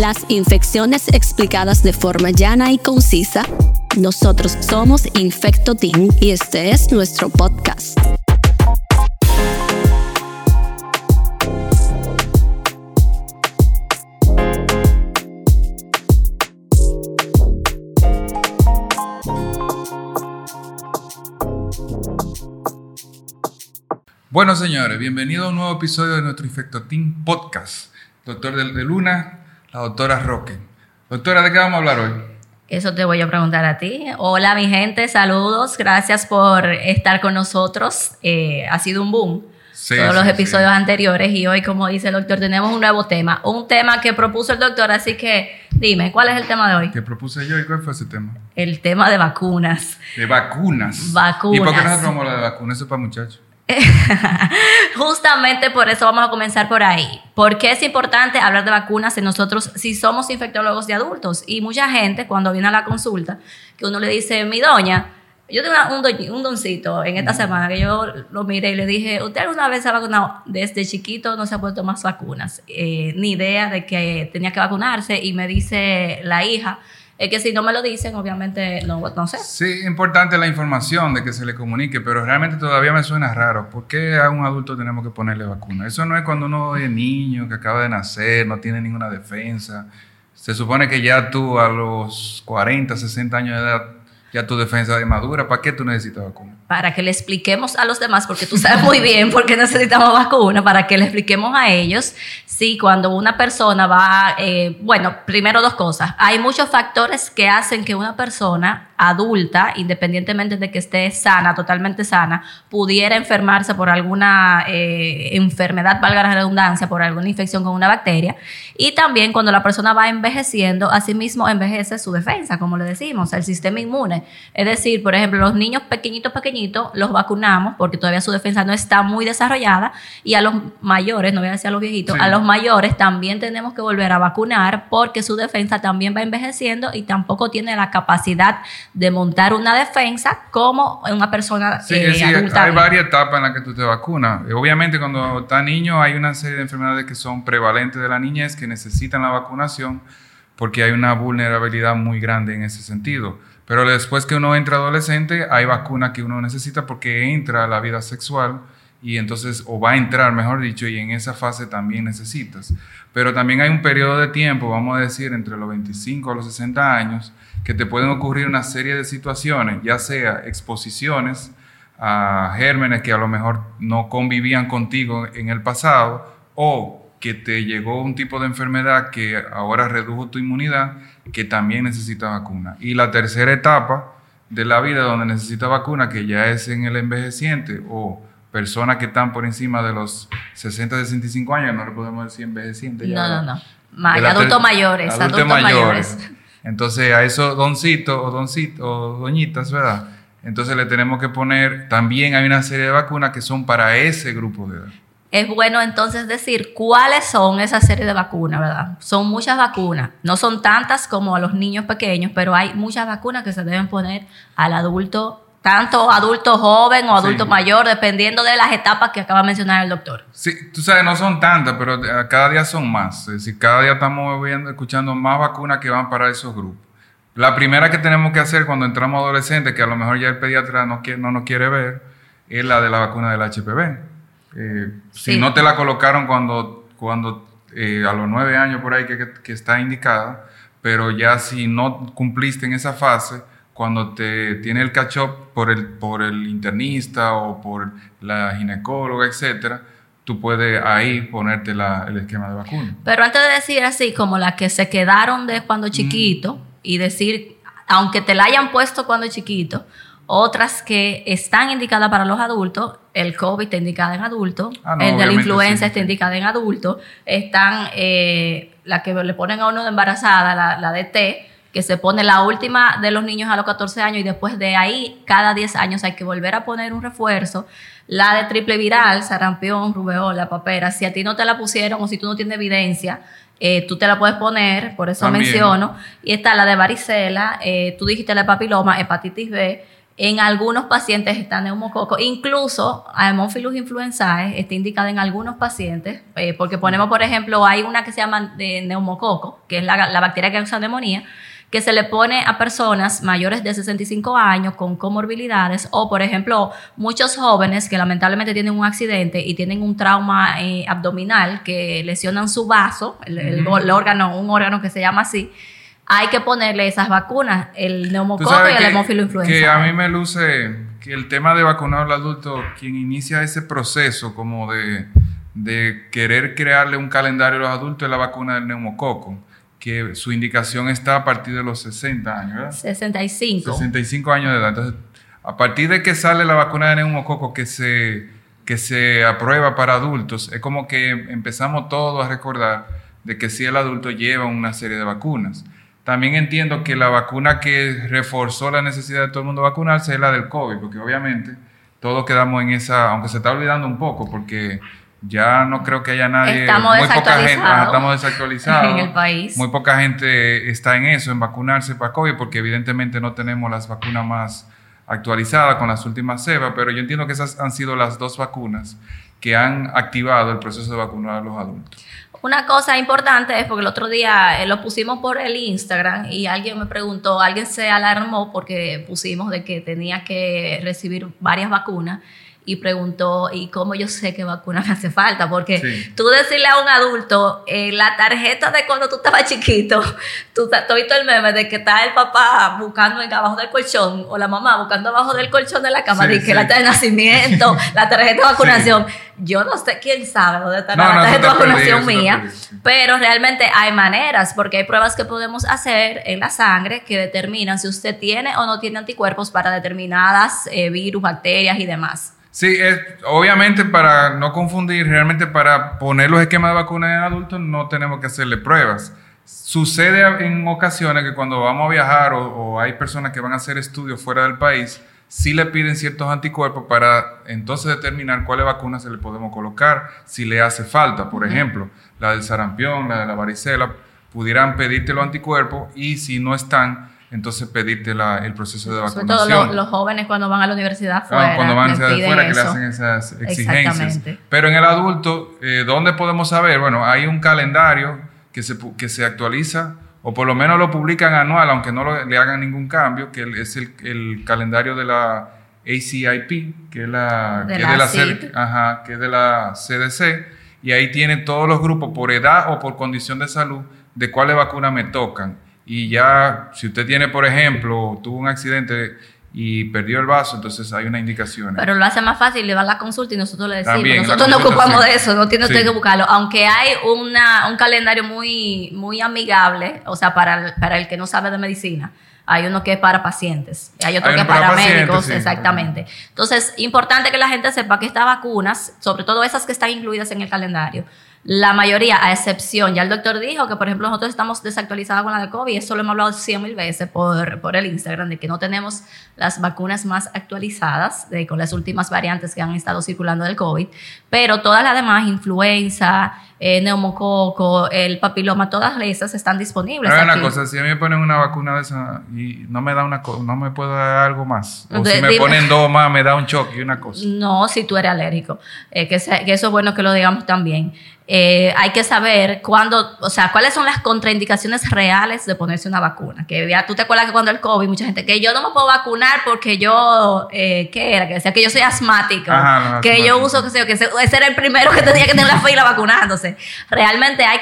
Las infecciones explicadas de forma llana y concisa. Nosotros somos Infecto Team y este es nuestro podcast. Bueno, señores, bienvenido a un nuevo episodio de nuestro Infecto Team Podcast. Doctor de, Luna, la doctora Roque. Doctora, ¿de qué vamos a hablar hoy? Eso te voy a preguntar a ti. Hola, mi gente, saludos. Gracias por estar con nosotros. Eh, ha sido un boom. Sí, todos sí, los sí. episodios anteriores y hoy, como dice el doctor, tenemos un nuevo tema. Un tema que propuso el doctor, así que dime, ¿cuál es el tema de hoy? ¿Qué propuse yo y cuál fue ese tema? El tema de vacunas. De vacunas. Vacunas. ¿Y por qué nosotros vamos a hablar de vacunas? Eso es para muchachos. Justamente por eso vamos a comenzar por ahí. Porque es importante hablar de vacunas en nosotros si somos infectólogos de adultos? Y mucha gente cuando viene a la consulta, que uno le dice, mi doña, yo tengo una- un, do- un doncito en esta semana que yo lo miré y le dije, ¿usted alguna vez se ha vacunado? Desde chiquito no se ha puesto más vacunas. Eh, ni idea de que tenía que vacunarse y me dice la hija, es que si no me lo dicen, obviamente no, no sé. Sí, importante la información de que se le comunique, pero realmente todavía me suena raro. ¿Por qué a un adulto tenemos que ponerle vacuna? Eso no es cuando uno es niño, que acaba de nacer, no tiene ninguna defensa. Se supone que ya tú a los 40, 60 años de edad, ya tu defensa es madura. ¿Para qué tú necesitas vacuna? para que le expliquemos a los demás, porque tú sabes muy bien por qué necesitamos vacuna, para que le expliquemos a ellos si cuando una persona va, eh, bueno, primero dos cosas, hay muchos factores que hacen que una persona adulta, independientemente de que esté sana, totalmente sana, pudiera enfermarse por alguna eh, enfermedad, valga la redundancia, por alguna infección con una bacteria, y también cuando la persona va envejeciendo, asimismo envejece su defensa, como le decimos, el sistema inmune. Es decir, por ejemplo, los niños pequeñitos, pequeñitos, los vacunamos porque todavía su defensa no está muy desarrollada y a los mayores, no voy a decir a los viejitos, Sí. a los mayores también tenemos que volver a vacunar porque su defensa también va envejeciendo y tampoco tiene la capacidad de montar una defensa como una persona Sí, eh, sí, adulta. hay varias etapas en las que tú te vacunas. Eh, Obviamente, cuando estás niño, hay una serie de enfermedades que son prevalentes de la niñez que necesitan la vacunación porque hay una vulnerabilidad muy grande en ese sentido. Pero después que uno entra adolescente, hay vacunas que uno necesita porque entra a la vida sexual y entonces, o va a entrar, mejor dicho, y en esa fase también necesitas. Pero también hay un periodo de tiempo, vamos a decir, entre los 25 a los 60 años, que te pueden ocurrir una serie de situaciones, ya sea exposiciones a gérmenes que a lo mejor no convivían contigo en el pasado, o que te llegó un tipo de enfermedad que ahora redujo tu inmunidad, que también necesita vacuna. Y la tercera etapa de la vida donde necesita vacuna, que ya es en el envejeciente o personas que están por encima de los 60, 65 años, no le podemos decir envejeciente. ya, No, no, no. Ma- adultos mayores, adultos adultos mayores. mayores. Entonces a esos doncitos o, doncitos o doñitas, ¿verdad? Entonces le tenemos que poner, también hay una serie de vacunas que son para ese grupo de edad. Es bueno entonces decir cuáles son esa serie de vacunas, ¿verdad? Son muchas vacunas. No son tantas como a los niños pequeños, pero hay muchas vacunas que se deben poner al adulto, tanto adulto joven o adulto Sí. mayor, dependiendo de las etapas que acaba de mencionar el doctor. Sí, tú sabes, no son tantas, pero eh, cada día son más. Es decir, cada día estamos viendo, escuchando más vacunas que van para esos grupos. La primera que tenemos que hacer cuando entramos adolescentes, que a lo mejor ya el pediatra no, quiere, no nos quiere ver, es la de la vacuna del HPV. Eh, Si no te la colocaron cuando, cuando eh, a los nueve años por ahí que, que- que está indicada, pero ya si no cumpliste en esa fase, cuando te tiene el catch-up por el, por el internista o por la ginecóloga, etcétera, tú puedes ahí ponerte la- el esquema de vacuna. Pero antes de decir así, como las que se quedaron de cuando Mm. chiquito, y decir, aunque te la hayan puesto cuando chiquito, otras que están indicadas para los adultos, el COVID está indicada en adultos, Ah, no, el de la influenza sí. está indicada en adultos, están eh, la que le ponen a uno de embarazada, la, la DT, que se pone la última de los niños a los 14 años y después de ahí, cada 10 años hay que volver a poner un refuerzo. La de triple viral, sarampión, rubeola, papera, si a ti no te la pusieron o si tú no tienes evidencia, eh, tú te la puedes poner, por eso También. menciono. Y está la de varicela, eh, tú dijiste la de papiloma, hepatitis B, En algunos pacientes está neumococo, incluso Haemophilus influenzae está indicada en algunos pacientes, eh, porque ponemos, por ejemplo, hay una que se llama de neumococo, que es la, la bacteria que causa neumonía, que se le pone a personas mayores de 65 años con comorbilidades o, por ejemplo, muchos jóvenes que lamentablemente tienen un accidente y tienen un trauma eh, abdominal que lesionan su vaso, el, órgano, un órgano que se llama así. Hay que ponerle esas vacunas, el neumococo y el hemófilo influenza. Que a mí me luce que el tema de vacunar al adulto, quien inicia ese proceso como de, de querer crearle un calendario a los adultos es la vacuna del neumococo que su indicación está a partir de los 60 años, ¿verdad? 65. 65 años de edad. Entonces, a partir de que sale la vacuna de neumococo que se, que se aprueba para adultos, es como que empezamos todos a recordar de que sí el adulto lleva una serie de vacunas. También entiendo que la vacuna que reforzó la necesidad de todo el mundo vacunarse es la del COVID, porque obviamente todos quedamos en esa, aunque se está olvidando un poco, porque ya no creo que haya nadie. Estamos muy poca gente, estamos desactualizados. en el país. Muy poca gente está en eso, en vacunarse para COVID, porque evidentemente no tenemos las vacunas más actualizadas con las últimas cepas, pero yo entiendo que esas han sido las dos vacunas que han activado el proceso de vacunar a los adultos. Una cosa importante es porque el otro día eh, lo pusimos por el Instagram y alguien me preguntó, alguien se alarmó porque pusimos de que tenía que recibir varias vacunas y preguntó, ¿y cómo yo sé qué vacuna me hace falta? Porque tú decirle a un adulto, eh, la tarjeta de cuando tú estabas chiquito, tú, has visto el meme de que está el papá buscando en abajo del colchón o la mamá buscando abajo del colchón de la cama, sí, que la tarjeta de nacimiento, la tarjeta de vacunación. Yo no sé quién sabe dónde está la tarjeta de vacunación mía, pero realmente hay maneras, porque hay pruebas que podemos hacer en la sangre que determinan si usted tiene o no tiene anticuerpos para determinadas eh, virus, bacterias y demás. Sí, es, obviamente para no confundir, realmente para poner los esquemas de vacunas en adultos no tenemos que hacerle pruebas. Sucede en ocasiones que cuando vamos a viajar o, hay personas que van a hacer estudios fuera del país, sí le piden ciertos anticuerpos para entonces determinar cuáles vacunas se le podemos colocar si le hace falta. Por ejemplo, la del sarampión, la de la varicela, pudieran pedirte los anticuerpos y si no están, entonces pedirte el proceso de vacunación. Sobre todo los, jóvenes cuando van a la universidad fuera. cuando van a la universidad fuera que le hacen esas exigencias. Pero en el adulto, eh, ¿dónde podemos saber? Bueno, hay un calendario que se, que se actualiza, o por lo menos lo publican anual, aunque no le hagan ningún cambio, que es el, calendario de la ACIP, que es la, de que la, de la ajá, que es de la CDC, y ahí tiene todos los grupos por edad o por condición de salud de cuáles vacunas me tocan y ya, si usted tiene, por ejemplo, tuvo un accidente y perdió el vaso, entonces hay una indicación. Pero lo hace más fácil, le va a la consulta y nosotros le decimos, nosotros no ocupamos de eso, no tiene usted que buscarlo, aunque hay una, un calendario muy, muy amigable, o sea, para el, para el que no sabe de medicina. Hay uno que es para pacientes, hay otro que es para, médicos, exactamente. Entonces, importante que la gente sepa que estas vacunas, sobre todo esas que están incluidas en el calendario, la mayoría, a excepción, ya el doctor dijo que, por ejemplo, nosotros estamos desactualizados con la de COVID, eso lo hemos hablado cien mil veces por, por el Instagram, de que no tenemos las vacunas más actualizadas de, con las últimas variantes que han estado circulando del COVID, pero todas las demás, influenza, eh, neumococo, el papiloma, todas esas están disponibles. Pero una cosa, si a mí me ponen una vacuna de esa y no me da una no me puedo dar algo más. O si me ponen dos más, me da un choque y una cosa. No, si tú eres alérgico. Eh, que, que eso es bueno que lo digamos también. Eh, hay que saber cuándo, o sea, cuáles son las contraindicaciones reales de ponerse una vacuna. Que ya tú te acuerdas que cuando el COVID, mucha gente, que yo no me puedo vacunar porque yo, eh, ¿qué era? Que decía que yo soy asmático, que yo uso, que sé que ese era el primero que tenía que tener la fila vacunándose. Realmente hay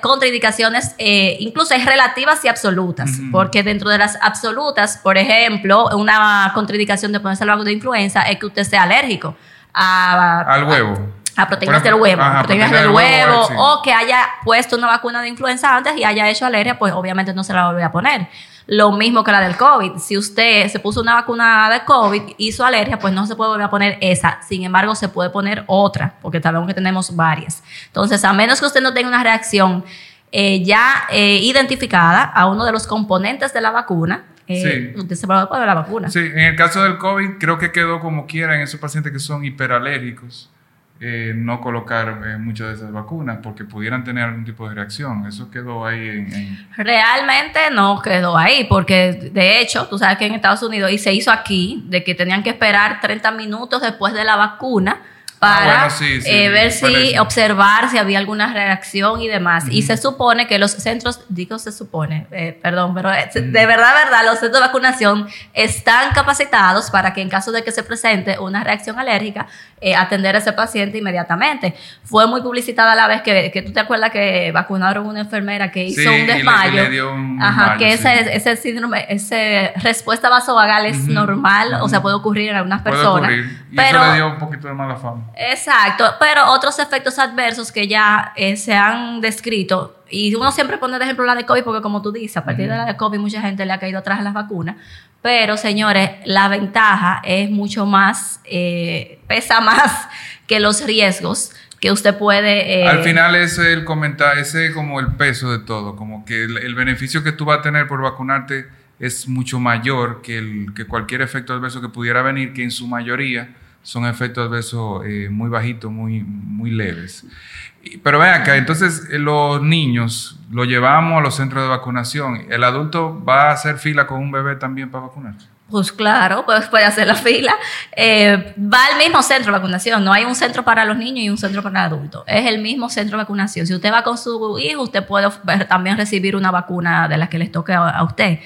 contraindicaciones, eh, incluso hay relativas y absolutas, porque dentro de las absolutas, por ejemplo, una contraindicación de ponerse la vacuna de influenza es que usted sea alérgico. A, al huevo a proteínas del huevo, proteínas del huevo, o que haya puesto una vacuna de influenza antes y haya hecho alergia, pues obviamente no se la vuelve a poner. Lo mismo que la del COVID. Si usted se puso una vacuna de COVID, hizo alergia, pues no se puede volver a poner esa. Sin embargo, se puede poner otra, porque sabemos que tenemos varias. Entonces, a menos que usted no tenga una reacción eh, ya eh, identificada a uno de los componentes de la vacuna, eh, usted se puede poner la vacuna. Sí, en el caso del COVID, creo que quedó como quiera en esos pacientes que son hiperalérgicos eh, no colocar eh, muchas de esas vacunas porque pudieran tener algún tipo de reacción. Eso quedó ahí en, Realmente no quedó ahí, porque de hecho, tú sabes que en Estados Unidos, y se hizo aquí, de que tenían que esperar 30 minutos después de la vacuna para bueno, sí, sí, eh, ver si, observar si había alguna reacción y demás. Y se supone que los centros, digo se supone, eh, perdón, pero eh, de verdad, verdad, los centros de vacunación están capacitados para que en caso de que se presente una reacción alérgica, eh, atender a ese paciente inmediatamente. Fue muy publicitada la vez que, que tú te acuerdas que vacunaron a una enfermera que hizo Sí, un desmayo. le dio un Ajá, que ese, ese síndrome, ese respuesta vasovagal es normal, o sea, puede ocurrir en algunas Puede personas. ocurrir. Y pero, eso le dio un poquito de mala fama. Exacto, pero otros efectos adversos que ya eh, se han descrito, y uno siempre pone de ejemplo la de COVID, porque como tú dices, a partir de la de COVID mucha gente le ha caído atrás a las vacunas, pero señores, la ventaja es mucho más, eh, pesa más que los riesgos que usted puede... eh, Al final ese es el comentario, ese es como el peso de todo, como que el, el beneficio que tú vas a tener por vacunarte es mucho mayor que, el, que cualquier efecto adverso que pudiera venir, que en su mayoría son efectos adversos eh, muy bajitos, muy, muy leves. Pero ven acá, entonces eh, los niños lo llevamos a los centros de vacunación. ¿El adulto va a hacer fila con un bebé también para vacunarse? Pues claro, pues puede hacer la fila. Eh, va al mismo centro de vacunación. No hay un centro para los niños y un centro para adultos. Es el mismo centro de vacunación. Si usted va con su hijo, usted puede también recibir una vacuna de la que les toque a, a usted.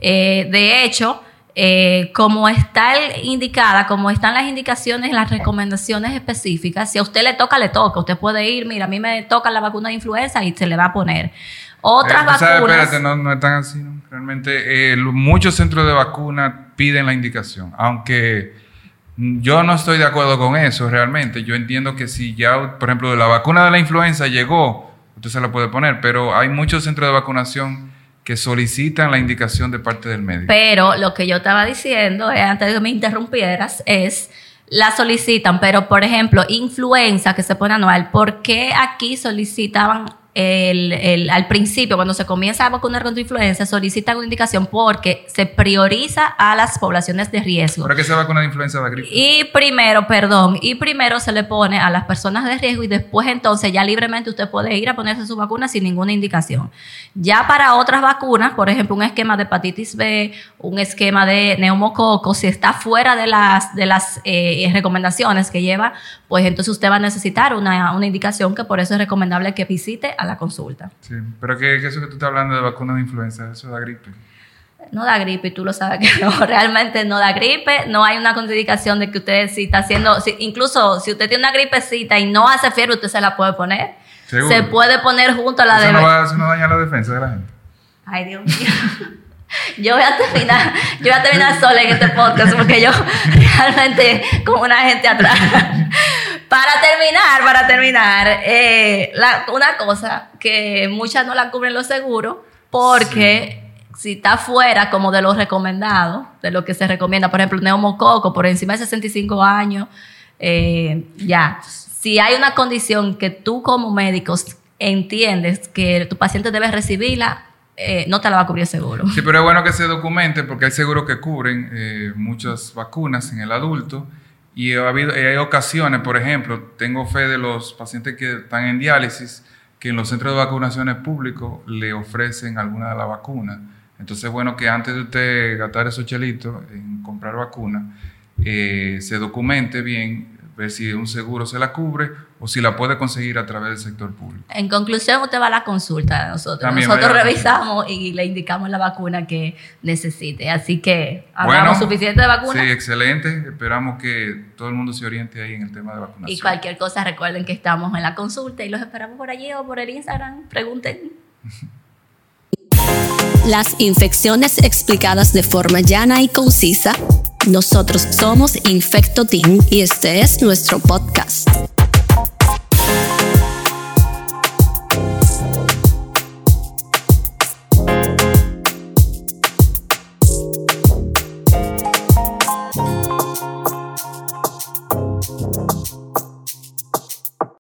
Eh, de hecho, eh, como está indicada, como están las indicaciones, las recomendaciones específicas, si a usted le toca, le toca. Usted puede ir, mira, a mí me toca la vacuna de influenza y se le va a poner. Otras Eh, vacunas. espérate, no, no es tan así, ¿no? Realmente, eh, muchos centros de vacuna piden la indicación, aunque yo no estoy de acuerdo con eso realmente. Yo entiendo que si ya, por ejemplo, la vacuna de la influenza llegó, usted se la puede poner, pero hay muchos centros de vacunación que solicitan la indicación de parte del médico. Pero lo que yo estaba diciendo, eh, antes de que me interrumpieras, es la solicitan, pero por ejemplo, influenza que se pone anual, ¿por qué aquí solicitaban el, el- al principio, cuando se comienza a vacunar contra influenza, solicitan una indicación porque se prioriza a las poblaciones de riesgo? ¿Para qué se vacuna de influenza de gripe? Y primero, perdón, y primero se le pone a las personas de riesgo y después entonces ya libremente usted puede ir a ponerse su vacuna sin ninguna indicación. Ya para otras vacunas, por ejemplo, un esquema de hepatitis B, un esquema de neumococo, si está fuera de las, de las eh, recomendaciones que lleva, pues entonces usted va a necesitar una, una indicación que por eso es recomendable que visite a la consulta. Sí, pero ¿qué, qué es eso que tú estás hablando de vacuna de influenza? Eso da gripe. No da gripe y tú lo sabes que no, realmente no da gripe, no hay una contraindicación de que usted si está haciendo, si- incluso si usted tiene una gripecita y no hace fiebre, usted se la puede poner. ¿Seguro? Se puede poner junto a la Eso de... no, va, eso no daña la defensa de la gente. Ay, Dios mío. Yo voy a terminar, yo voy a terminar sola en este podcast porque yo realmente como una gente atrás. Para terminar, para terminar, eh, la- una cosa que muchas no la cubren los seguros porque si está fuera como de lo recomendado, de lo que se recomienda, por ejemplo, neumococo por encima de 65 años, eh, ya. Si hay una condición que tú como médico entiendes que tu paciente debe recibirla, eh, no te la va a cubrir el seguro. Sí, pero es bueno que se documente porque hay seguros que cubren eh, muchas vacunas en el adulto y ha habido, eh, hay ocasiones, por ejemplo, tengo fe de los pacientes que están en diálisis que en los centros de vacunaciones públicos le ofrecen alguna de las vacunas. Entonces es bueno que antes de usted gastar esos chelitos en comprar vacuna, eh, se documente bien, ver si un seguro se la cubre o si la puede conseguir a través del sector público. En conclusión, usted va a la consulta de nosotros. También nosotros revisamos y le indicamos la vacuna que necesite. Así que hablamos Bueno, suficiente de vacunas. Sí, excelente. Esperamos que todo el mundo se oriente ahí en el tema de vacunación. Y cualquier cosa, recuerden que estamos en la consulta y los esperamos por allí o por el Instagram. Pregunten. Las infecciones explicadas de forma llana y concisa. Nosotros somos Infecto Team y este es nuestro podcast.